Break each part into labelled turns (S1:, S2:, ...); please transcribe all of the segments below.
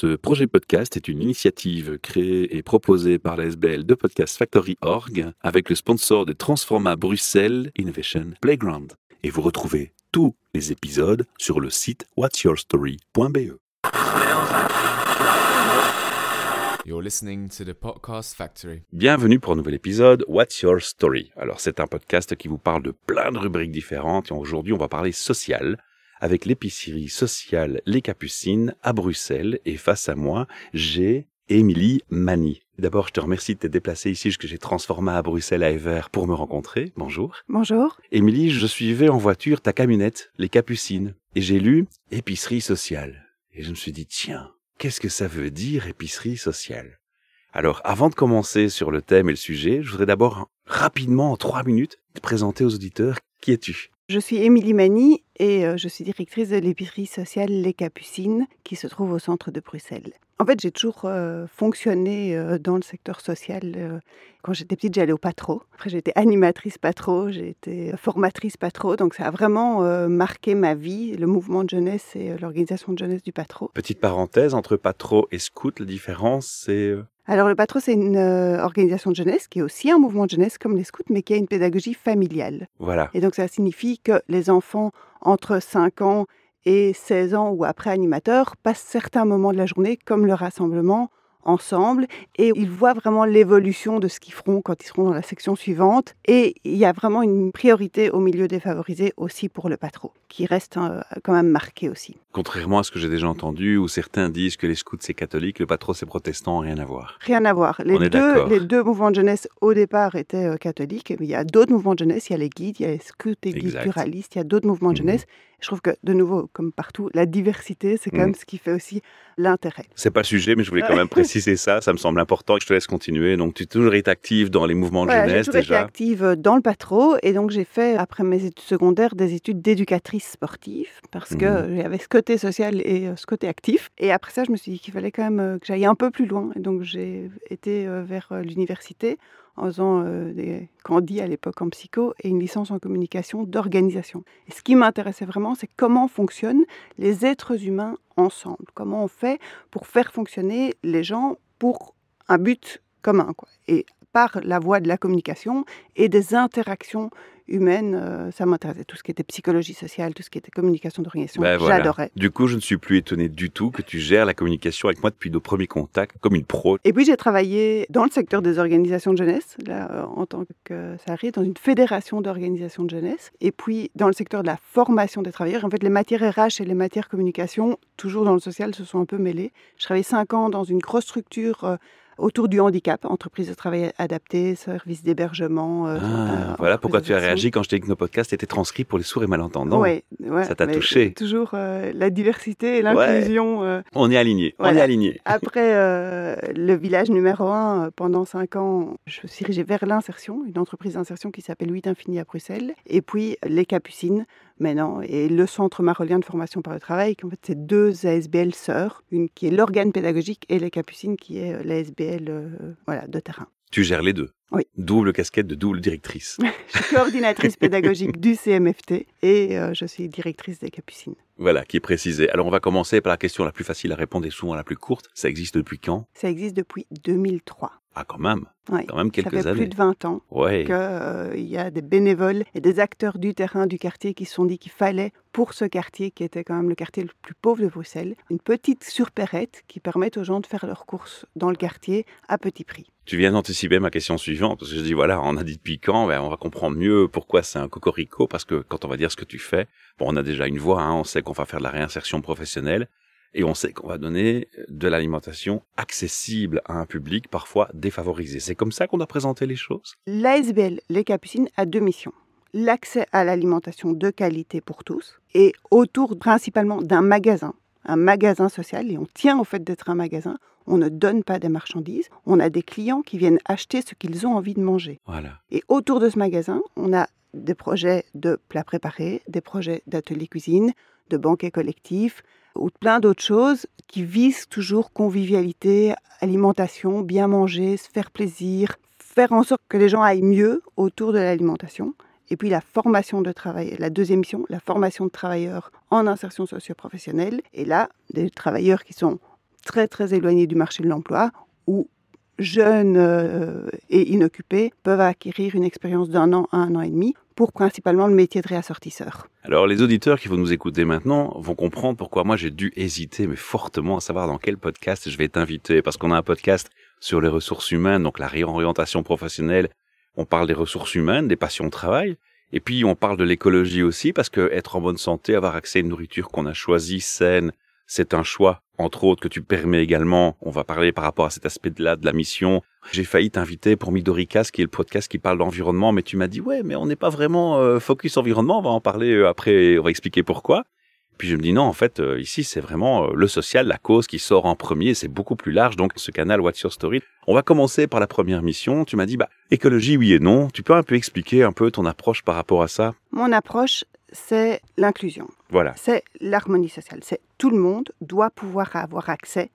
S1: Ce projet podcast est une initiative créée et proposée par la SBL de Podcast Factory Org avec le sponsor de Transforma Bruxelles Innovation Playground. Et vous retrouvez tous les épisodes sur le site whatsyourstory.be.
S2: You're listening to the Podcast Factory.
S1: Bienvenue pour un nouvel épisode What's Your Story? Alors c'est un podcast qui vous parle de plein de rubriques différentes et aujourd'hui on va parler social avec l'épicerie sociale Les Capucines à Bruxelles et face à moi j'ai Émilie Mani. D'abord, je te remercie de t'être déplacée ici, que j'ai transformé à Bruxelles à Ever pour me rencontrer. Bonjour.
S3: Bonjour.
S1: Émilie, je suivais en voiture ta camionnette, Les Capucines, et j'ai lu épicerie sociale. Et je me suis dit, tiens, qu'est-ce que ça veut dire épicerie sociale? Alors, avant de commencer sur le thème et le sujet, je voudrais d'abord rapidement, en trois minutes, te présenter aux auditeurs qui es-tu?
S3: Je suis Émilie Mani et euh, je suis directrice de l'épicerie sociale Les Capucines qui se trouve au centre de Bruxelles. En fait, j'ai toujours euh, fonctionné euh, dans le secteur social. Quand j'étais petite, j'allais au patro. Après, été animatrice patro, j'ai été formatrice patro. Donc, ça a vraiment marqué ma vie, le mouvement de jeunesse et l'organisation de jeunesse du patro.
S1: Petite parenthèse, entre patro et scout, la différence, c'est...
S3: Alors, le patro, c'est une euh, organisation de jeunesse qui est aussi un mouvement de jeunesse comme les scouts, mais qui a une pédagogie familiale.
S1: Voilà.
S3: Et donc, ça signifie que les enfants entre 5 ans et 16 ans ou après animateurs passent certains moments de la journée, comme le rassemblement, ensemble et ils voient vraiment l'évolution de ce qu'ils feront quand ils seront dans la section suivante. Et il y a vraiment une priorité au milieu défavorisé aussi pour le patro, qui reste euh, quand même marqué aussi.
S1: Contrairement à ce que j'ai déjà entendu, où certains disent que les scouts c'est catholique, le patro c'est protestant, rien à voir.
S3: Rien à voir. Les,
S1: On est
S3: deux, les deux mouvements de jeunesse au départ étaient euh, catholiques, mais il y a d'autres mouvements de jeunesse, il y a les guides, il y a les scouts et guides pluralistes, il y a d'autres mouvements de
S1: Mhm.
S3: jeunesse. Je trouve que, de nouveau, comme partout, la diversité, c'est quand
S1: Mhm.
S3: même ce qui fait aussi l'intérêt.
S1: C'est pas le sujet, mais je voulais quand même préciser ça. Ça me semble important. Je te laisse continuer. Donc, tu as toujours été active dans les mouvements de
S3: Voilà, j'ai
S1: jeunesse
S3: toujours
S1: déjà.
S3: active euh, dans le patro et donc j'ai fait, après mes études secondaires, des études d'éducatrice sportive parce que
S1: Mhm.
S3: j'avais ce côté social et euh, ce côté actif. Et après ça, je me suis dit qu'il fallait quand même euh, que j'aille un peu plus loin. Et donc j'ai été euh, vers l'université en faisant des candis à l'époque en psycho et une licence en communication d'organisation. Et ce qui m'intéressait vraiment, c'est comment fonctionnent les êtres humains ensemble. Comment on fait pour faire fonctionner les gens pour un but commun. Quoi. Et par la voie de la communication et des interactions humaines, euh, ça m'intéressait. Tout ce qui était psychologie sociale, tout ce qui était communication d'organisation,
S1: Ben voilà.
S3: j'adorais.
S1: Du coup, je ne suis plus étonné du tout que tu gères la communication avec moi depuis nos premiers contacts comme une pro.
S3: Et puis j'ai travaillé dans le secteur des organisations de jeunesse, là, euh, en tant que salarié, dans une fédération d'organisations de jeunesse, et puis dans le secteur de la formation des travailleurs. En fait, les matières RH et les matières communication, toujours dans le social, se sont un peu mêlées. Je travaillais cinq ans dans une grosse structure euh, autour du handicap, entreprise de travail adapté, service d'hébergement. euh,
S1: Ah,
S3: euh,
S1: voilà pourquoi tu as réagi quand je t'ai dit que nos podcasts étaient transcrits pour les sourds et malentendants.
S3: Ouais, ouais,
S1: Ça t'a touché.
S3: Toujours euh, la diversité et l'inclusion. euh,
S1: On est alignés. On est
S3: Voilà.
S1: alignés.
S3: Après le village numéro un, pendant cinq ans, je me suis dirigée vers l'insertion, une entreprise d'insertion qui s'appelle 8 Infini à Bruxelles. Et puis les Capucines, maintenant, et le Centre marolien de formation par le travail, qui en fait, c'est deux ASBL sœurs, une qui est l'organe pédagogique et les Capucines qui est euh, l'ASBL euh, voilà, de terrain.
S1: Tu gères les deux.
S3: Oui.
S1: Double casquette de double directrice.
S3: Je suis coordinatrice pédagogique du CMFT et euh, je suis directrice des Capucines.
S1: voilà, qui est précisé. Alors, on va commencer par la question la plus facile à répondre et souvent la plus courte. Ça existe depuis quand?
S3: Ça existe depuis 2003.
S1: Ah, quand même. Quand même
S3: Ça
S1: quelques
S3: fait plus
S1: années.
S3: de 20 ans.
S1: Ouais.
S3: qu'il y a des bénévoles et des acteurs du terrain du quartier qui se sont dit qu'il fallait, pour ce quartier qui était quand même le quartier le plus pauvre de Bruxelles, une petite surpérette qui permette aux gens de faire leurs courses dans le quartier à petit prix.
S1: Tu viens d'anticiper ma question suivante, parce que je dis, voilà, on a dit depuis quand, ben, on va comprendre mieux pourquoi c'est un cocorico, parce que quand on va dire ce que tu fais, bon, on a déjà une voix, hein, on sait qu'on va faire de la réinsertion professionnelle, et on sait qu'on va donner de l'alimentation accessible à un public parfois défavorisé. C'est comme ça qu'on a présenté les choses?
S3: L'ASBL Les Capucines a deux missions. L'accès à l'alimentation de qualité pour tous et autour principalement d'un magasin, un magasin social, et on tient au fait d'être un magasin. On ne donne pas des marchandises, on a des clients qui viennent acheter ce qu'ils ont envie de manger.
S1: Voilà.
S3: Et autour de ce magasin, on a des projets de plats préparés, des projets d'ateliers cuisine, de banquets collectifs ou plein d'autres choses qui visent toujours convivialité, alimentation, bien manger, se faire plaisir, faire en sorte que les gens aillent mieux autour de l'alimentation. Et puis la formation de travail, la deuxième mission, la formation de travailleurs en insertion socio-professionnelle. Et là, des travailleurs qui sont très très éloignés du marché de l'emploi, où jeunes euh, et inoccupés peuvent acquérir une expérience d'un an à un an et demi pour principalement le métier de réassortisseur.
S1: Alors les auditeurs qui vont nous écouter maintenant vont comprendre pourquoi moi j'ai dû hésiter mais fortement à savoir dans quel podcast je vais t'inviter parce qu'on a un podcast sur les ressources humaines, donc la réorientation professionnelle. On parle des ressources humaines, des passions au travail. Et puis on parle de l'écologie aussi parce que être en bonne santé, avoir accès à une nourriture qu'on a choisie saine, c'est un choix, entre autres, que tu permets également. On va parler par rapport à cet aspect-là de la mission. J'ai failli t'inviter pour Midoricas, qui est le podcast qui parle d'environnement, mais tu m'as dit, ouais, mais on n'est pas vraiment euh, focus environnement, on va en parler euh, après, on va expliquer pourquoi. Puis je me dis non, en fait, euh, ici, c'est vraiment le social, la cause qui sort en premier, c'est beaucoup plus large. Donc, ce canal What's Your Story, on va commencer par la première mission. Tu m'as dit, bah, écologie, oui et non. Tu peux un peu expliquer un peu ton approche par rapport à ça?
S3: Mon approche, c'est l'inclusion.
S1: Voilà.
S3: C'est l'harmonie sociale. C'est tout le monde doit pouvoir avoir accès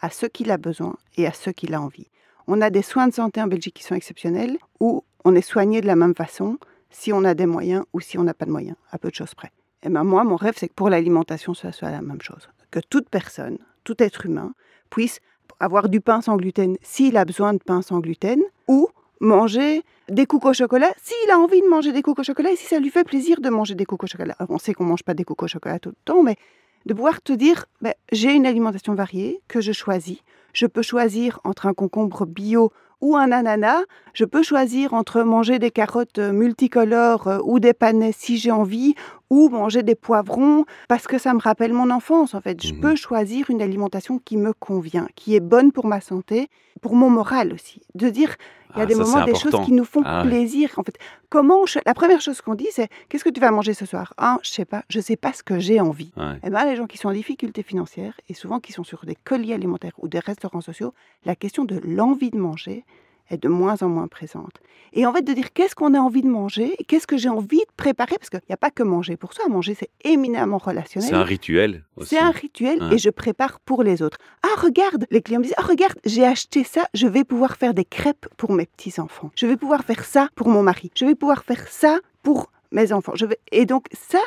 S3: à ce qu'il a besoin et à ce qu'il a envie. On a des soins de santé en Belgique qui sont exceptionnels, où on est soigné de la même façon si on a des moyens ou si on n'a pas de moyens, à peu de choses près. Et ben moi, mon rêve, c'est que pour l'alimentation, ce soit la même chose. Que toute personne, tout être humain, puisse avoir du pain sans gluten s'il a besoin de pain sans gluten, ou manger des coucos au chocolat s'il a envie de manger des coucos au chocolat et si ça lui fait plaisir de manger des coucos au chocolat. on sait qu'on mange pas des coucos au chocolat tout le temps, mais de pouvoir te dire, ben, j'ai une alimentation variée que je choisis. Je peux choisir entre un concombre bio ou un ananas. Je peux choisir entre manger des carottes euh, multicolores euh, ou des panais si j'ai envie, ou manger des poivrons parce que ça me rappelle mon enfance. En fait, je
S1: Mhm.
S3: peux choisir une alimentation qui me convient, qui est bonne pour ma santé, pour mon moral aussi. De dire, il y a
S1: Ah,
S3: des moments, des choses qui nous font
S1: Ah ouais.
S3: plaisir. En fait, comment je- la première chose qu'on dit, c'est qu'est-ce que tu vas manger ce soir? Ah, je sais pas, je sais pas ce que j'ai envie.
S1: Ouais.
S3: Eh ben, les gens qui sont en difficulté financière et souvent qui sont sur des colis alimentaires ou des restaurants sociaux, la question de l'envie de manger est de moins en moins présente. Et en fait, de dire qu'est-ce qu'on a envie de manger, et qu'est-ce que j'ai envie de préparer, parce qu'il n'y a pas que manger pour soi, manger c'est éminemment relationnel.
S1: C'est un rituel aussi.
S3: C'est un rituel et je prépare pour les autres. Ah, regarde, les clients me disent, ah, regarde, j'ai acheté ça, je vais pouvoir faire des crêpes pour mes petits-enfants. Je vais pouvoir faire ça pour mon mari. Je vais pouvoir faire ça pour mes enfants. Je vais... Et donc, ça,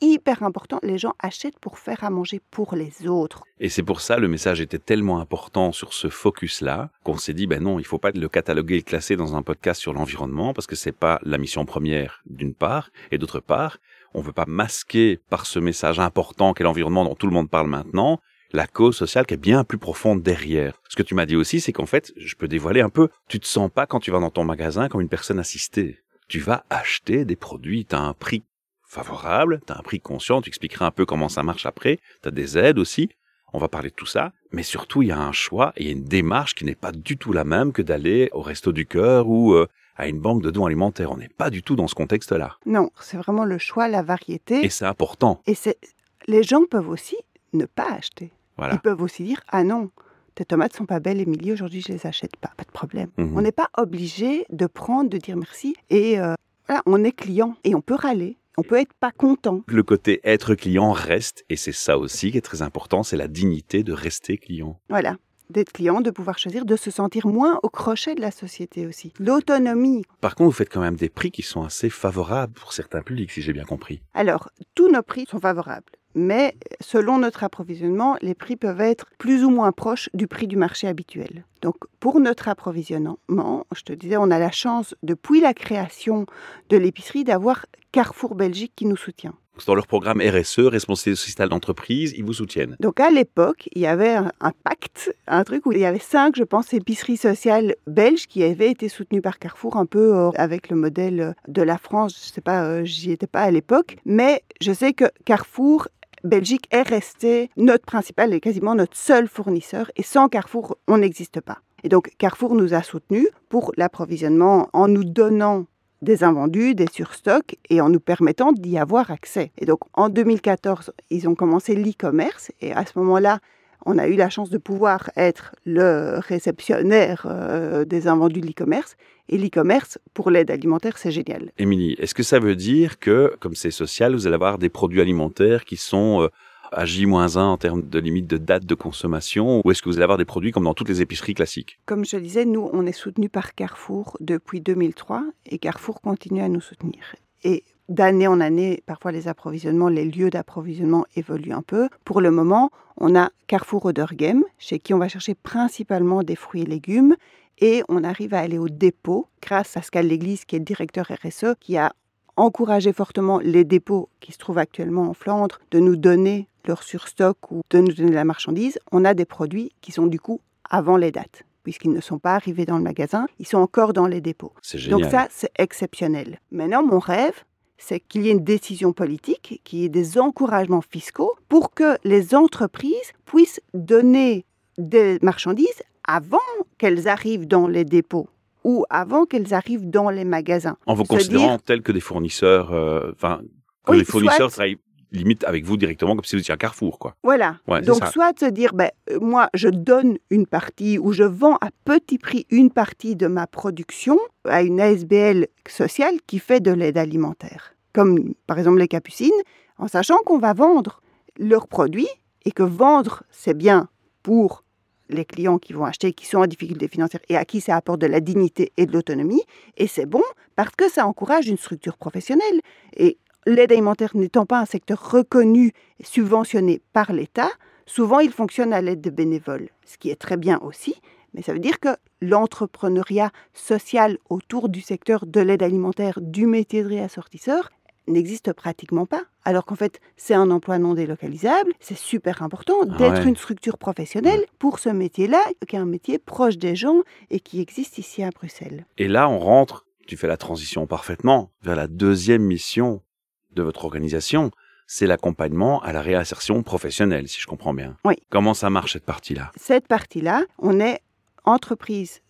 S3: hyper important. Les gens achètent pour faire à manger pour les autres.
S1: Et c'est pour ça le message était tellement important sur ce focus-là qu'on s'est dit ben non, il faut pas le cataloguer et le classer dans un podcast sur l'environnement parce que c'est pas la mission première d'une part et d'autre part, on veut pas masquer par ce message important qu'est l'environnement dont tout le monde parle maintenant la cause sociale qui est bien plus profonde derrière. Ce que tu m'as dit aussi, c'est qu'en fait, je peux dévoiler un peu, tu te sens pas quand tu vas dans ton magasin comme une personne assistée. Tu vas acheter des produits, tu as un prix favorable, tu as un prix conscient, tu expliqueras un peu comment ça marche après, tu as des aides aussi, on va parler de tout ça, mais surtout il y a un choix et il y a une démarche qui n'est pas du tout la même que d'aller au resto du cœur ou euh, à une banque de dons alimentaires. On n'est pas du tout dans ce contexte-là.
S3: Non, c'est vraiment le choix, la variété.
S1: Et c'est important.
S3: Et c'est les gens peuvent aussi ne pas acheter.
S1: Voilà.
S3: Ils peuvent aussi dire ah non, tes tomates sont pas belles, Émilie, aujourd'hui je les achète pas, pas de problème.
S1: Mhm.
S3: On n'est pas obligé de prendre, de dire merci. Et euh, voilà, on est client et on peut râler, on peut être pas content.
S1: Le côté être client reste, et c'est ça aussi qui est très important, c'est la dignité de rester client.
S3: Voilà, d'être client, de pouvoir choisir, de se sentir moins au crochet de la société aussi. L'autonomie.
S1: Par contre, vous faites quand même des prix qui sont assez favorables pour certains publics, si j'ai bien compris.
S3: Alors, tous nos prix sont favorables. Mais selon notre approvisionnement, les prix peuvent être plus ou moins proches du prix du marché habituel. Donc, pour notre approvisionnement, je te disais, on a la chance, depuis la création de l'épicerie, d'avoir Carrefour Belgique qui nous soutient.
S1: Dans leur programme RSE, responsabilité sociale d'entreprise, ils vous soutiennent.
S3: Donc à l'époque, il y avait un, pacte, un truc où il y avait cinq, je pense, épiceries sociales belges qui avaient été soutenues par Carrefour, un peu euh, avec le modèle de la France. Je sais pas, euh, j'y étais pas à l'époque, mais je sais que Carrefour Belgique est resté notre principal et quasiment notre seul fournisseur. Et sans Carrefour, on n'existe pas. Et donc Carrefour nous a soutenus pour l'approvisionnement en nous donnant des invendus, des surstocks et en nous permettant d'y avoir accès. Et donc en 2014, ils ont commencé l'e-commerce et à ce moment-là, on a eu la chance de pouvoir être le réceptionnaire euh, des invendus de l'e-commerce. Et l'e-commerce, pour l'aide alimentaire, c'est génial.
S1: Émilie, est-ce que ça veut dire que, comme c'est social, vous allez avoir des produits alimentaires qui sont euh, à J-1 en termes de limite de date de consommation ou est-ce que vous allez avoir des produits comme dans toutes les épiceries classiques?
S3: Comme je le disais, nous, on est soutenu par Carrefour depuis 2003 et Carrefour continue à nous soutenir. Et d'année en année, parfois les approvisionnements, les lieux d'approvisionnement évoluent un peu. Pour le moment, on a Carrefour Odergem, chez qui on va chercher principalement des fruits et légumes. Et on arrive à aller au dépôt grâce à Scal Léglise, qui est le directeur RSE, qui a encouragé fortement les dépôts qui se trouvent actuellement en Flandre de nous donner leur surstock ou de nous donner la marchandise. On a des produits qui sont du coup avant les dates puisqu'ils ne sont pas arrivés dans le magasin, ils sont encore dans les dépôts.
S1: C'est génial.
S3: Donc ça, c'est exceptionnel. Maintenant, mon rêve, c'est qu'il y ait une décision politique, qu'il y ait des encouragements fiscaux pour que les entreprises puissent donner des marchandises avant qu'elles arrivent dans les dépôts ou avant qu'elles arrivent dans les magasins.
S1: En vous considérant
S3: dire-
S1: tel que des fournisseurs, euh, enfin, que
S3: Oui,
S1: les fournisseurs
S3: soit-
S1: travaillent limite avec vous directement comme si vous étiez un Carrefour, quoi.
S3: Voilà.
S1: Ouais,
S3: Donc, soit de se dire, ben, euh, moi, je donne une partie ou je vends à petit prix une partie de ma production à une ASBL sociale qui fait de l'aide alimentaire, comme par exemple les capucines, en sachant qu'on va vendre leurs produits et que vendre, c'est bien pour les clients qui vont acheter, qui sont en difficulté financière et à qui ça apporte de la dignité et de l'autonomie. Et c'est bon parce que ça encourage une structure professionnelle. Et l'aide alimentaire n'étant pas un secteur reconnu et subventionné par l'État, souvent il fonctionne à l'aide de bénévoles, ce qui est très bien aussi. Mais ça veut dire que l'entrepreneuriat social autour du secteur de l'aide alimentaire, du métier de réassortisseur, n'existe pratiquement pas. Alors qu'en fait, c'est un emploi non délocalisable. C'est super important
S1: Ah
S3: d'être
S1: ouais.
S3: une structure professionnelle pour ce métier-là, qui est un métier proche des gens et qui existe ici à Bruxelles.
S1: Et là, on rentre, tu fais la transition parfaitement, vers la deuxième mission de votre organisation, c'est l'accompagnement à la réinsertion professionnelle, si je comprends bien.
S3: Oui.
S1: Comment ça marche cette partie-là?
S3: Cette partie-là, on est entreprise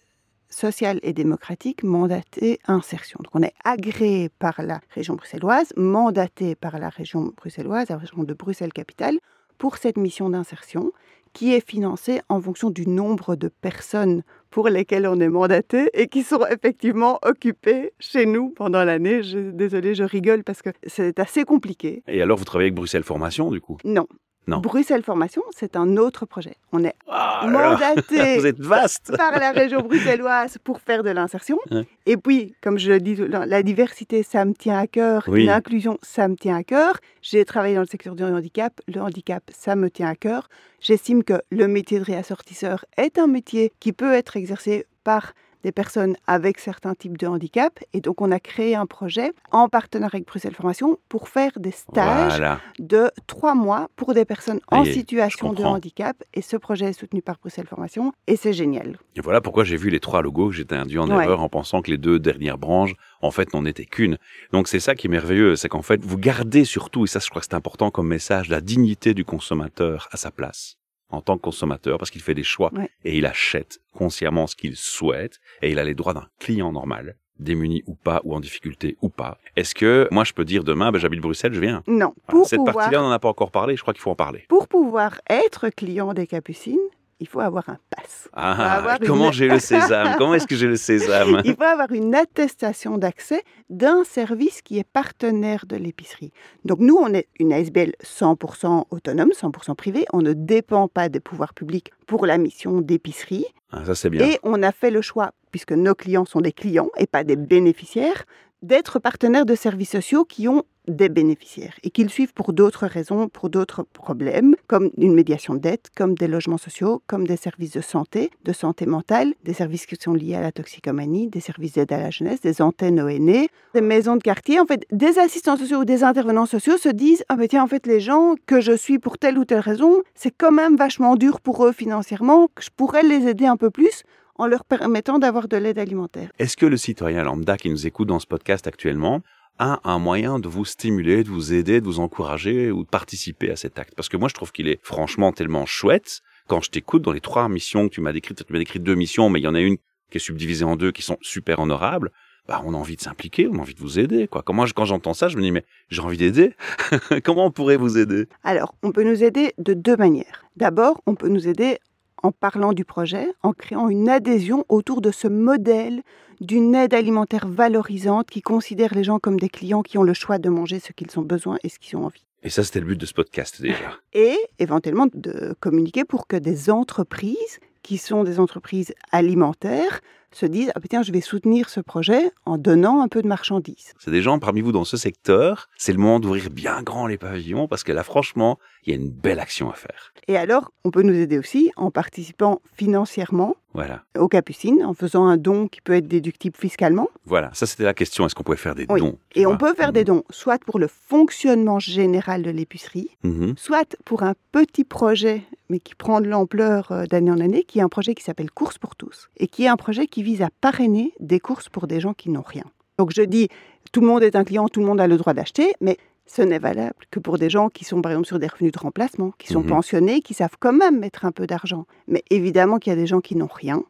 S3: sociale et démocratique mandatée insertion. Donc on est agréé par la région bruxelloise, mandaté par la région bruxelloise, la région de Bruxelles-Capitale, pour cette mission d'insertion qui est financée en fonction du nombre de personnes pour lesquelles on est mandaté et qui sont effectivement occupées chez nous pendant l'année. Désolée, je rigole parce que c'est assez compliqué.
S1: Et alors, vous travaillez avec Bruxelles Formation, du coup?
S3: Non.
S1: Non.
S3: Bruxelles Formation, c'est un autre projet. On est
S1: Ah
S3: mandaté
S1: Vous êtes vaste
S3: par la région bruxelloise pour faire de l'insertion.
S1: Ouais.
S3: Et puis, comme je le dis, la diversité, ça me tient à cœur.
S1: Oui.
S3: L'inclusion, ça me tient à cœur. J'ai travaillé dans le secteur du handicap. Le handicap, ça me tient à cœur. J'estime que le métier de réassortisseur est un métier qui peut être exercé par des personnes avec certains types de handicap. Et donc, on a créé un projet en partenariat avec Bruxelles Formation pour faire des stages
S1: Voilà.
S3: de trois mois pour des personnes en
S1: est,
S3: situation de handicap. Et ce projet est soutenu par Bruxelles Formation et c'est génial.
S1: Et voilà pourquoi j'ai vu les trois logos, j'étais induit en
S3: Ouais.
S1: erreur en pensant que les deux dernières branches, en fait, n'en étaient qu'une. Donc c'est ça qui est merveilleux, c'est qu'en fait, vous gardez surtout, et ça je crois que c'est important comme message, la dignité du consommateur à sa place, en tant que consommateur, parce qu'il fait des choix
S3: Ouais.
S1: et il achète consciemment ce qu'il souhaite, et il a les droits d'un client normal, démuni ou pas, ou en difficulté ou pas. Est-ce que moi je peux dire demain, ben, j'habite Bruxelles, je viens?
S3: Non,
S1: Voilà.
S3: pour
S1: Cette
S3: pouvoir,
S1: partie-là, on n'en a pas encore parlé, je crois qu'il faut en parler.
S3: pour pouvoir être client des Capucines, il faut avoir un pass.
S1: Ah,
S3: avoir
S1: comment
S3: une-
S1: j'ai le sésame? Comment est-ce que j'ai le sésame?
S3: Il faut avoir une attestation d'accès d'un service qui est partenaire de l'épicerie. Donc nous, on est une ASBL 100% autonome, 100% privée. On ne dépend pas des pouvoirs publics pour la mission d'épicerie.
S1: Ah, Ça c'est bien.
S3: Et on a fait le choix, puisque nos clients sont des clients et pas des bénéficiaires, d'être partenaires de services sociaux qui ont des bénéficiaires et qu'ils suivent pour d'autres raisons, pour d'autres problèmes, comme une médiation de dette, comme des logements sociaux, comme des services de santé, de santé mentale, des services qui sont liés à la toxicomanie, des services d'aide à la jeunesse, des antennes ONE, des maisons de quartier. En fait, des assistants sociaux ou des intervenants sociaux se disent Ah, ben tiens, en fait, les gens que je suis pour telle ou telle raison, c'est quand même vachement dur pour eux financièrement, que je pourrais les aider un peu plus en leur permettant d'avoir de l'aide alimentaire.
S1: Est-ce que le citoyen lambda qui nous écoute dans ce podcast actuellement a un moyen de vous stimuler, de vous aider, de vous encourager ou de participer à cet acte? Parce que moi, je trouve qu'il est franchement tellement chouette. Quand je t'écoute dans les trois missions que tu m'as décrites, tu m'as décrit deux missions, mais il y en a une qui est subdivisée en deux qui sont super honorables. Bah, on a envie de s'impliquer, on a envie de vous aider, quoi. Je- quand j'entends ça, je me dis, mais j'ai envie d'aider. Comment on pourrait vous aider?
S3: Alors, on peut nous aider de deux manières. D'abord, on peut nous aider en parlant du projet, en créant une adhésion autour de ce modèle d'une aide alimentaire valorisante qui considère les gens comme des clients qui ont le choix de manger ce qu'ils ont besoin et ce qu'ils ont envie.
S1: Et ça, c'était le but de ce podcast déjà.
S3: Et éventuellement de communiquer pour que des entreprises qui sont des entreprises alimentaires se disent ah, tiens, je vais soutenir ce projet en donnant un peu de marchandises.
S1: C'est des gens parmi vous dans ce secteur. C'est le moment d'ouvrir bien grand les pavillons parce que là, franchement, il y a une belle action à faire.
S3: Et alors, on peut nous aider aussi en participant financièrement
S1: Voilà.
S3: aux Capucines, en faisant un don qui peut être déductible fiscalement.
S1: Voilà. Ça, c'était la question. Est-ce qu'on pouvait faire des
S3: Oui.
S1: dons
S3: Et on peut faire des dons, soit pour le fonctionnement général de l'épicerie,
S1: Mhm.
S3: soit pour un petit projet, mais qui prend de l'ampleur euh, d'année en année, qui est un projet qui s'appelle Courses pour tous, et qui est un projet qui vise à parrainer des courses pour des gens qui n'ont rien. Donc je dis, tout le monde est un client, tout le monde a le droit d'acheter, mais ce n'est valable que pour des gens qui sont par exemple sur des revenus de remplacement, qui sont
S1: Mhm.
S3: pensionnés, qui savent quand même mettre un peu d'argent. Mais évidemment qu'il y a des gens qui n'ont rien,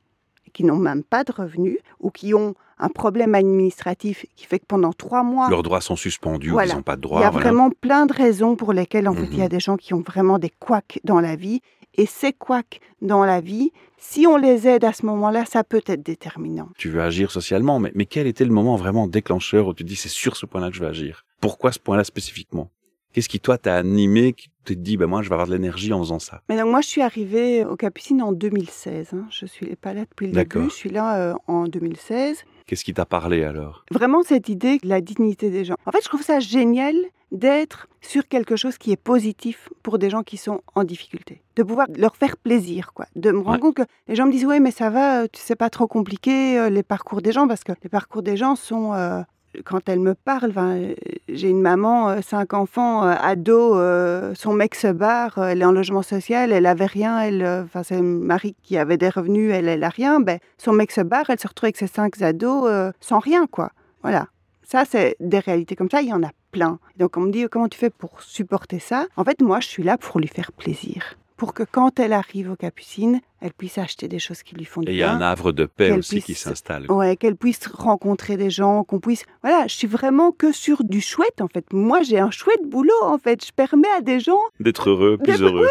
S3: qui n'ont même pas de revenus, ou qui ont un problème administratif qui fait que pendant trois mois,
S1: Leurs droits sont suspendus, ou
S3: Voilà.
S1: ils n'ont pas de
S3: il
S1: droits.
S3: y a
S1: voilà.
S3: vraiment plein de raisons pour lesquelles, en fait, il y a
S1: Mhm.
S3: des gens qui ont vraiment des couacs dans la vie. Et ces couacs dans la vie, si on les aide à ce moment-là, ça peut être déterminant.
S1: Tu veux agir socialement, mais, mais quel était le moment vraiment déclencheur où tu te dis c'est sur ce point-là que je vais agir? Pourquoi ce point-là spécifiquement? Qu'est-ce qui, toi, t'a animé, qui te dit, ben moi, je vais avoir de l'énergie en faisant ça?
S3: Mais donc, moi, je suis arrivée au Capucine en 2016. hein. Je suis pas là depuis le début. Je suis là euh, en 2016.
S1: Qu'est-ce qui t'a parlé alors?
S3: Vraiment, cette idée de la dignité des gens. En fait, je trouve ça génial d'être sur quelque chose qui est positif pour des gens qui sont en difficulté. De pouvoir leur faire plaisir, quoi. De me rendre
S1: Ouais.
S3: compte que les gens me disent, oui, mais ça va, euh, c'est pas trop compliqué, euh, les parcours des gens, parce que les parcours des gens sont... euh, quand elle me parle, j'ai une maman, euh, cinq enfants, euh, ado, euh, son mec se barre, elle est en logement social, elle avait rien, elle, enfin c'est mari qui avait des revenus, elle, elle a rien, ben, son mec se barre, elle se retrouve avec ses cinq ados sans rien, quoi. Voilà. Ça, c'est des réalités comme ça, il y en a plein. Donc on me dit, comment tu fais pour supporter ça? En fait, moi, je suis là pour lui faire plaisir. Pour que quand elle arrive aux Capucines, elle puisse acheter des choses qui lui font du
S1: Et il y a
S3: bien.
S1: un havre de paix aussi qui s'installe.
S3: Ouais, qu'elle puisse rencontrer des gens, qu'on puisse. Voilà, je suis vraiment que sur du chouette en fait. Moi, j'ai un chouette boulot en fait. Je permets à des gens
S1: D'être heureux, plus heureux.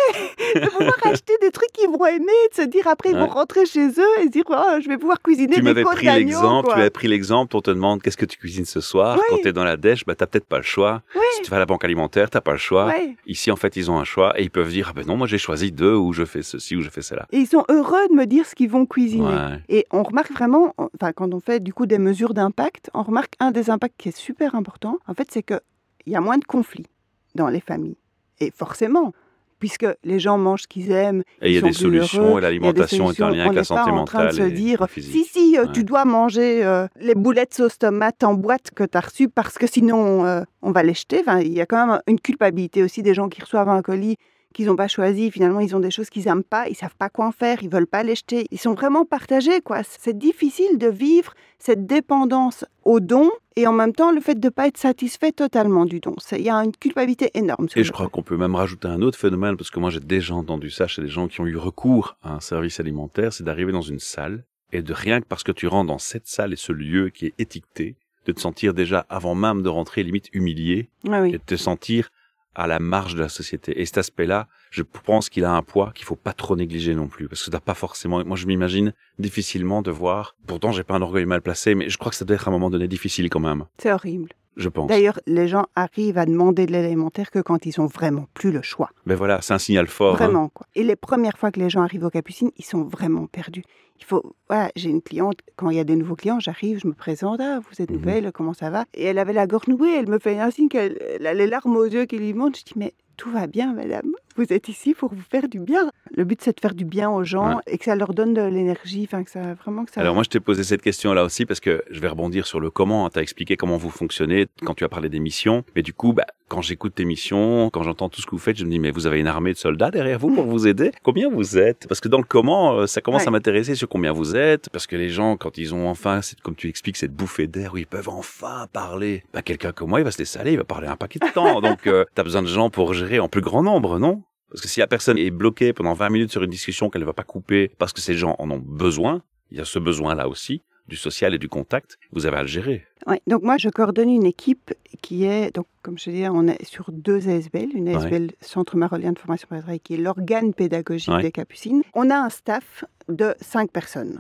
S3: de pouvoir acheter des trucs qu'ils vont aimer, de se dire après ils vont
S1: Ouais.
S3: rentrer chez eux et se dire oh, je vais pouvoir cuisiner
S1: Tu m'avais pris l'exemple, tu avais pris l'exemple, on te demande qu'est-ce que tu cuisines ce soir?
S3: Oui.
S1: Quand tu es dans la dèche, bah, tu peut-être pas le choix.
S3: Oui.
S1: Si tu vas à la banque alimentaire, t'as pas le choix.
S3: Ouais.
S1: Ici, en fait, ils ont un choix et ils peuvent dire, ah ben non, moi j'ai choisi deux ou je fais ceci ou je fais cela.
S3: Et ils sont heureux de me dire ce qu'ils vont cuisiner.
S1: Ouais.
S3: Et on remarque vraiment, enfin, quand on fait du coup des mesures d'impact, on remarque un des impacts qui est super important, en fait, c'est qu'il y a moins de conflits dans les familles. Et forcément, puisque les gens mangent ce qu'ils aiment,
S1: Et il y a des solutions et l'alimentation est
S3: solutions.
S1: lien
S3: On
S1: avec la
S3: n'est pas
S1: santé
S3: en train de
S1: mentale
S3: se dire, si, si, euh,
S1: Ouais.
S3: tu dois manger euh, les boulettes sauce tomate en boîte que tu as reçues parce que sinon euh, on va les jeter. Enfin, il y a quand même une culpabilité aussi des gens qui reçoivent un colis qu'ils n'ont pas choisi. Finalement, ils ont des choses qu'ils n'aiment pas, ils savent pas quoi en faire, ils veulent pas les jeter. Ils sont vraiment partagés, quoi. C'est difficile de vivre cette dépendance au don et en même temps le fait de ne pas être satisfait totalement du don. Il y a une culpabilité énorme.
S1: Et je crois qu'on peut même rajouter un autre phénomène, parce que moi j'ai déjà entendu ça chez des gens qui ont eu recours à un service alimentaire, c'est d'arriver dans une salle et de rien que parce que tu rentres dans cette salle et ce lieu qui est étiqueté, de te sentir déjà avant même de rentrer limite humilié
S3: Ah oui.
S1: et de te sentir à la marge de la société. Et cet aspect-là, je pense qu'il a un poids qu'il faut pas trop négliger non plus, parce que t'as pas forcément. Moi, je m'imagine difficilement de voir. Pourtant, j'ai pas un orgueil mal placé, mais je crois que ça doit être à un moment donné difficile quand même.
S3: C'est horrible.
S1: Je pense.
S3: D'ailleurs, les gens arrivent à demander de l'élémentaire que quand ils ont vraiment plus le choix.
S1: Mais voilà, c'est un signal fort. hein.
S3: Vraiment, quoi. Et les premières fois que les gens arrivent aux Capucines, ils sont vraiment perdus. Il faut, voilà, j'ai une cliente, quand il y a des nouveaux clients, j'arrive, je me présente, ah, vous êtes
S1: Mhm.
S3: nouvelle, comment ça va? Et elle avait la gorge nouée, elle me fait un signe qu'elle elle a les larmes aux yeux qui lui montent. Je dis, mais tout va bien, madame? Vous êtes ici pour vous faire du bien. Le but, c'est de faire du bien aux gens
S1: Ouais.
S3: et que ça leur donne de l'énergie, enfin, que ça, vraiment que ça.
S1: Alors moi, je t'ai posé cette question-là aussi parce que je vais rebondir sur le comment. Tu as expliqué comment vous fonctionnez quand tu as parlé des missions. Mais du coup, bah, quand j'écoute tes missions, quand j'entends tout ce que vous faites, je me dis, mais vous avez une armée de soldats derrière vous pour vous aider? Combien vous êtes? Parce que dans le comment, euh, ça commence
S3: Ouais.
S1: à m'intéresser sur combien vous êtes. Parce que les gens, quand ils ont enfin, comme tu expliques, cette bouffée d'air où ils peuvent enfin parler, bah, quelqu'un comme moi, il va se laisser aller, il va parler un paquet de temps. Donc, euh, tu as besoin de gens pour gérer en plus grand nombre, non? Parce que si la personne est bloquée pendant 20 minutes sur une discussion qu'elle ne va pas couper parce que ces gens en ont besoin, il y a ce besoin-là aussi, du social et du contact, vous avez à le gérer.
S3: Ouais, donc moi, je coordonne une équipe qui est, donc, comme je disais, on est sur deux ASBL. Une ASBL, Centre Marolien de formation pour qui est l'organe pédagogique
S1: Ouais.
S3: des Capucines. On a un staff de cinq personnes.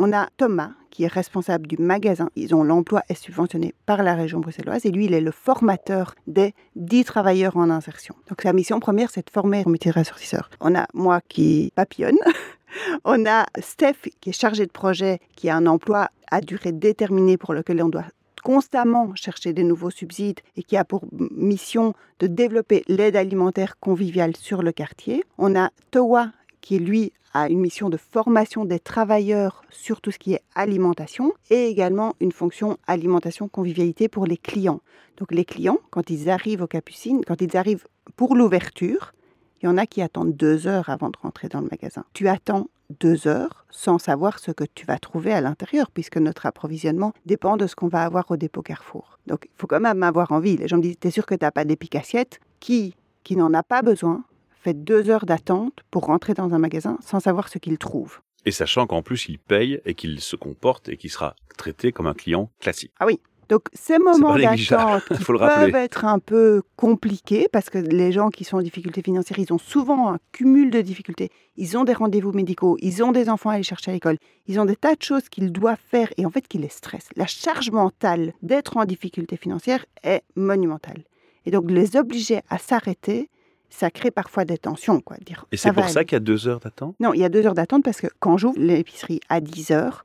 S3: On a Thomas, qui est responsable du magasin. Ils ont l'emploi est subventionné par la région bruxelloise et lui, il est le formateur des 10 travailleurs en insertion. Donc sa mission première, c'est de former un métier de ressortisseur. On a moi qui papillonne. On a Steph qui est chargé de projet, qui a un emploi à durée déterminée pour lequel on doit constamment chercher des nouveaux subsides et qui a pour mission de développer l'aide alimentaire conviviale sur le quartier. On a Towa qui lui a une mission de formation des travailleurs sur tout ce qui est alimentation et également une fonction alimentation convivialité pour les clients. Donc les clients, quand ils arrivent aux Capucines, quand ils arrivent pour l'ouverture, il y en a qui attendent deux heures avant de rentrer dans le magasin. Tu attends deux heures sans savoir ce que tu vas trouver à l'intérieur, puisque notre approvisionnement dépend de ce qu'on va avoir au dépôt Carrefour. Donc il faut quand même avoir envie. Les gens me disent, t'es sûr que tu n'as pas d'épicassiette Qui, qui n'en a pas besoin, fait deux heures d'attente pour rentrer dans un magasin sans savoir ce qu'il trouve.
S1: Et sachant qu'en plus, il paye et qu'il se comporte et qu'il sera traité comme un client classique.
S3: Ah oui, donc ces moments d'attente peuvent être un peu compliqués parce que les gens qui sont en difficulté financière, ils ont souvent un cumul de difficultés. Ils ont des rendez-vous médicaux, ils ont des enfants à aller chercher à l'école, ils ont des tas de choses qu'ils doivent faire et en fait qui les stressent. La charge mentale d'être en difficulté financière est monumentale. Et donc les obliger à s'arrêter, ça crée parfois des tensions. Quoi.
S1: Dire, et c'est pour ça qu'il y a deux heures d'attente?
S3: Non, il y a deux heures d'attente parce que quand j'ouvre l'épicerie à 10 heures,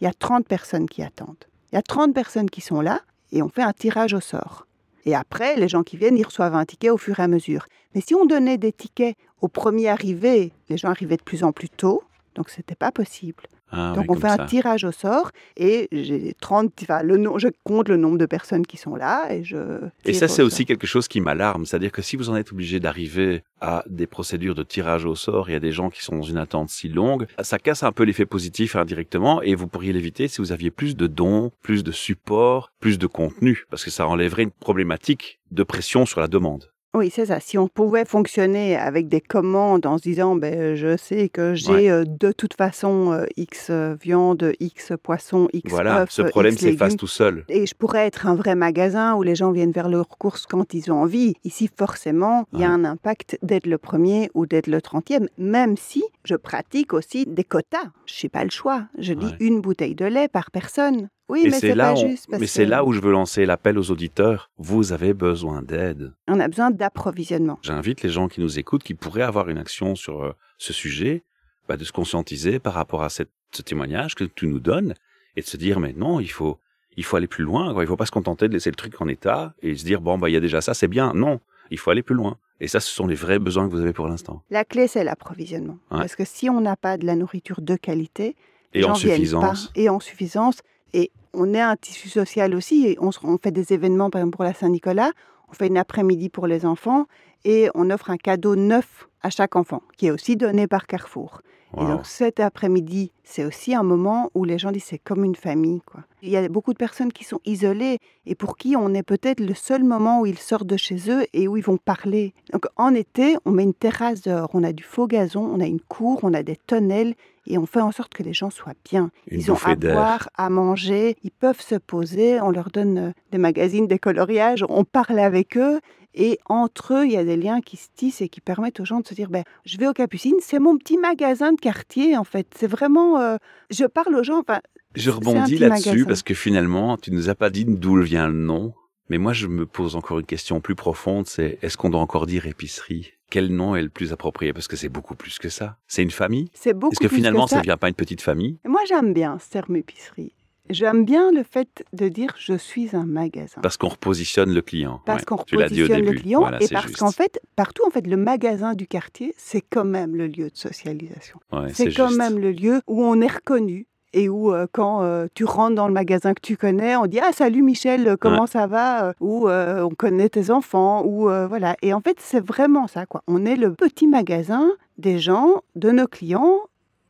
S3: il y a 30 personnes qui attendent. Il y a 30 personnes qui sont là et on fait un tirage au sort. Et après, les gens qui viennent, ils reçoivent un ticket au fur et à mesure. Mais si on donnait des tickets au premier arrivé, les gens arrivaient de plus en plus tôt, donc ce n'était pas possible.
S1: Ah
S3: Donc on fait un tirage au sort et j'ai 30, enfin, le je compte le nombre de personnes qui sont là et je.
S1: Et ça c'est aussi quelque chose qui m'alarme, c'est-à-dire que si vous en êtes obligé d'arriver à des procédures de tirage au sort et à des gens qui sont dans une attente si longue, ça casse un peu l'effet positif indirectement et vous pourriez l'éviter si vous aviez plus de dons, plus de support, plus de contenu, parce que ça enlèverait une problématique de pression sur la demande.
S3: Oui, c'est ça. Si on pouvait fonctionner avec des commandes en se disant, ben, je sais que j'ai euh, de toute façon euh, X euh, viande, X poisson, X
S1: Voilà, ce problème s'efface tout seul.
S3: Et je pourrais être un vrai magasin où les gens viennent vers leurs courses quand ils ont envie. Ici, forcément, il y a un impact d'être le premier ou d'être le trentième, même si je pratique aussi des quotas. Je n'ai pas le choix. Je dis une bouteille de lait par personne. Oui, mais c'est là, juste
S1: mais c'est là où je veux lancer l'appel aux auditeurs. Vous avez besoin d'aide.
S3: On a besoin d'approvisionnement.
S1: J'invite les gens qui nous écoutent, qui pourraient avoir une action sur euh, ce sujet, bah, de se conscientiser par rapport à ce témoignage que tu nous donnes et de se dire, mais non, il faut, il faut aller plus loin. Quoi. Il faut pas se contenter de laisser le truc en état et se dire, bon, bah, il y a déjà ça, c'est bien. Non, il faut aller plus loin. Et ça, ce sont les vrais besoins que vous avez pour l'instant.
S3: La clé, c'est l'approvisionnement. Parce que si on n'a pas de la nourriture de qualité,
S1: et en suffisance.
S3: et en suffisance, et on est un tissu social aussi. On, on, fait des événements, par exemple pour la Saint-Nicolas, on fait une après-midi pour les enfants et on offre un cadeau neuf à chaque enfant, qui est aussi donné par Carrefour. Et donc cet après-midi, c'est aussi un moment où les gens disent c'est comme une famille. Quoi. Il y a beaucoup de personnes qui sont isolées et pour qui on est peut-être le seul moment où ils sortent de chez eux et où ils vont parler. Donc en été, on met une terrasse dehors, on a du faux gazon, on a une cour, on a des tonnelles et on fait en sorte que les gens soient bien. ils ont à boire, à manger, ils peuvent se poser, on leur donne euh, des magazines, des coloriages, on parle avec eux et entre eux, il y a des liens qui se tissent et qui permettent aux gens de se dire ben, je vais aux Capucines, c'est mon petit magasin de quartier en fait. C'est vraiment. Euh, je parle aux gens. Enfin,
S1: je rebondis là-dessus parce que finalement, tu ne nous as pas dit d'où vient le nom. Mais moi, je me pose encore une question plus profonde c'est est-ce qu'on doit encore dire épicerie? Quel nom est le plus approprié? Parce que c'est beaucoup plus que ça. C'est une famille?
S3: C'est beaucoup
S1: Est-ce que finalement,
S3: ça
S1: ne vient pas une petite famille?
S3: Moi, j'aime bien ce terme épicerie. J'aime bien le fait de dire je suis un magasin.
S1: Parce qu'on repositionne le client.
S3: Parce qu'on repositionne le client et parce qu'en fait, partout, en fait, le magasin du quartier, c'est quand même le lieu de socialisation. c'est quand même le lieu où on est reconnu et où euh, quand euh, tu rentres dans le magasin que tu connais, on dit ah salut Michel, comment ça va Ou euh, on connaît tes enfants ou voilà. Et en fait, c'est vraiment ça quoi. On est le petit magasin des gens, de nos clients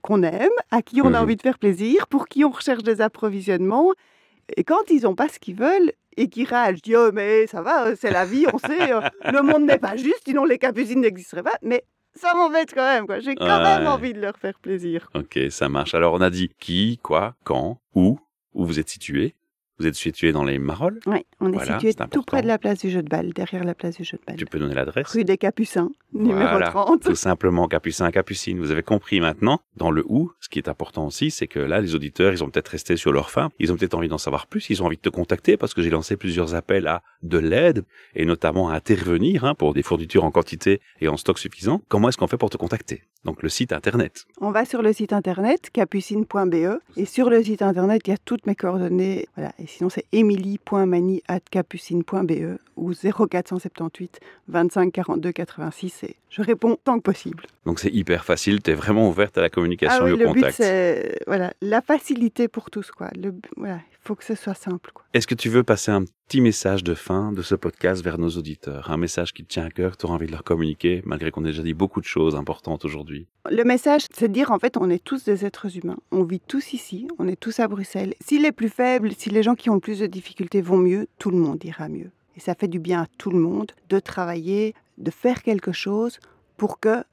S3: qu'on aime, à qui on a mhm. envie de faire plaisir, pour qui on recherche des approvisionnements. Et quand ils n'ont pas ce qu'ils veulent et qu'ils râlent, je dis oh mais ça va, euh, c'est la vie, on sait, euh, le monde n'est pas juste, sinon les capucines n'existeraient pas. Mais ça m'embête quand même, quoi. J'ai quand même envie de leur faire plaisir.
S1: Ok, ça marche. Alors on a dit qui, quoi, quand, où, où vous êtes situé. Vous êtes situé dans les Marolles.
S3: Oui, on est
S1: Voilà,
S3: situé tout près de la place du jeu de balle, derrière la place du jeu de balle.
S1: Tu peux donner l'adresse.
S3: Rue des Capucins, numéro
S1: Voilà,
S3: 30.
S1: Tout simplement, Capucin, Capucine. Vous avez compris maintenant. Dans le où, ce qui est important aussi, c'est que là, les auditeurs, ils ont peut-être resté sur leur faim. Ils ont peut-être envie d'en savoir plus. Ils ont envie de te contacter parce que j'ai lancé plusieurs appels à de l'aide et notamment à intervenir hein, pour des fournitures en quantité et en stock suffisant. Comment est-ce qu'on fait pour te contacter? Donc, le site internet.
S3: On va sur le site internet capucine.be et sur le site internet, il y a toutes mes coordonnées. Voilà. Et sinon, c'est emily.mani.capucine.be ou 0478 25 42 86 et je réponds tant que possible.
S1: Donc, c'est hyper facile. Tu es vraiment ouverte à la communication
S3: Ah oui,
S1: et au
S3: le but,
S1: contact.
S3: c'est voilà, la facilité pour tous. Quoi. Le, voilà, il faut que ce soit simple. Quoi.
S1: Est-ce que tu veux passer un petit message de fin de ce podcast vers nos auditeurs Un message qui te tient à cœur, tu auras envie de leur communiquer, malgré qu'on ait déjà dit beaucoup de choses importantes aujourd'hui.
S3: Le message, c'est de dire en fait, on est tous des êtres humains. On vit tous ici, on est tous à Bruxelles. Si les plus faibles, si les gens qui ont le plus de difficultés vont mieux, tout le monde ira mieux. Et ça fait du bien à tout le monde de travailler, de faire quelque chose pour que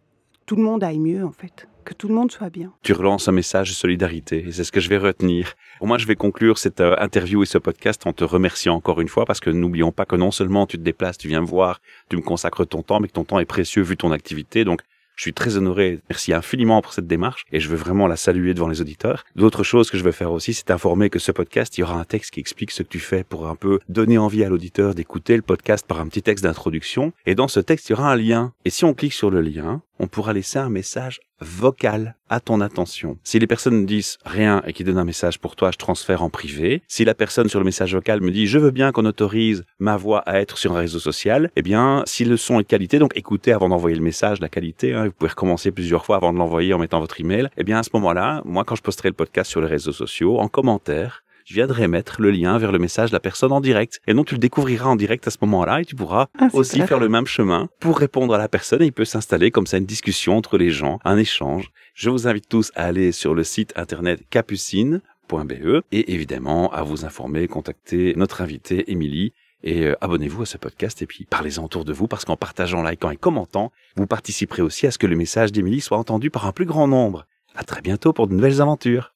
S3: tout le monde aille mieux en fait, que tout le monde soit bien.
S1: Tu relances un message de solidarité et c'est ce que je vais retenir. Pour moi, je vais conclure cette euh, interview et ce podcast en te remerciant encore une fois parce que n'oublions pas que non seulement tu te déplaces, tu viens me voir, tu me consacres ton temps, mais que ton temps est précieux vu ton activité. Donc, je suis très honoré. Merci infiniment pour cette démarche et je veux vraiment la saluer devant les auditeurs. D'autres choses que je veux faire aussi, c'est informer que ce podcast, il y aura un texte qui explique ce que tu fais pour un peu donner envie à l'auditeur d'écouter le podcast par un petit texte d'introduction. Et dans ce texte, il y aura un lien. Et si on clique sur le lien, on pourra laisser un message vocal à ton attention. Si les personnes ne disent rien et qui donnent un message pour toi, je transfère en privé. Si la personne sur le message vocal me dit je veux bien qu'on autorise ma voix à être sur un réseau social, eh bien, si le son est de qualité, donc écoutez avant d'envoyer le message, la qualité, hein, vous pouvez recommencer plusieurs fois avant de l'envoyer en mettant votre email, eh bien, à ce moment-là, moi, quand je posterai le podcast sur les réseaux sociaux, en commentaire, je viendrai mettre le lien vers le message de la personne en direct. Et donc, tu le découvriras en direct à ce moment-là et tu pourras
S3: Ah,
S1: aussi faire le même chemin pour répondre à la personne et il peut s'installer comme ça une discussion entre les gens, un échange. Je vous invite tous à aller sur le site internet capucine.be et évidemment à vous informer, contacter notre invitée Émilie et euh, abonnez-vous à ce podcast et puis parlez-en autour de vous parce qu'en partageant, likant et commentant, vous participerez aussi à ce que le message d'Émilie soit entendu par un plus grand nombre. À très bientôt pour de nouvelles aventures.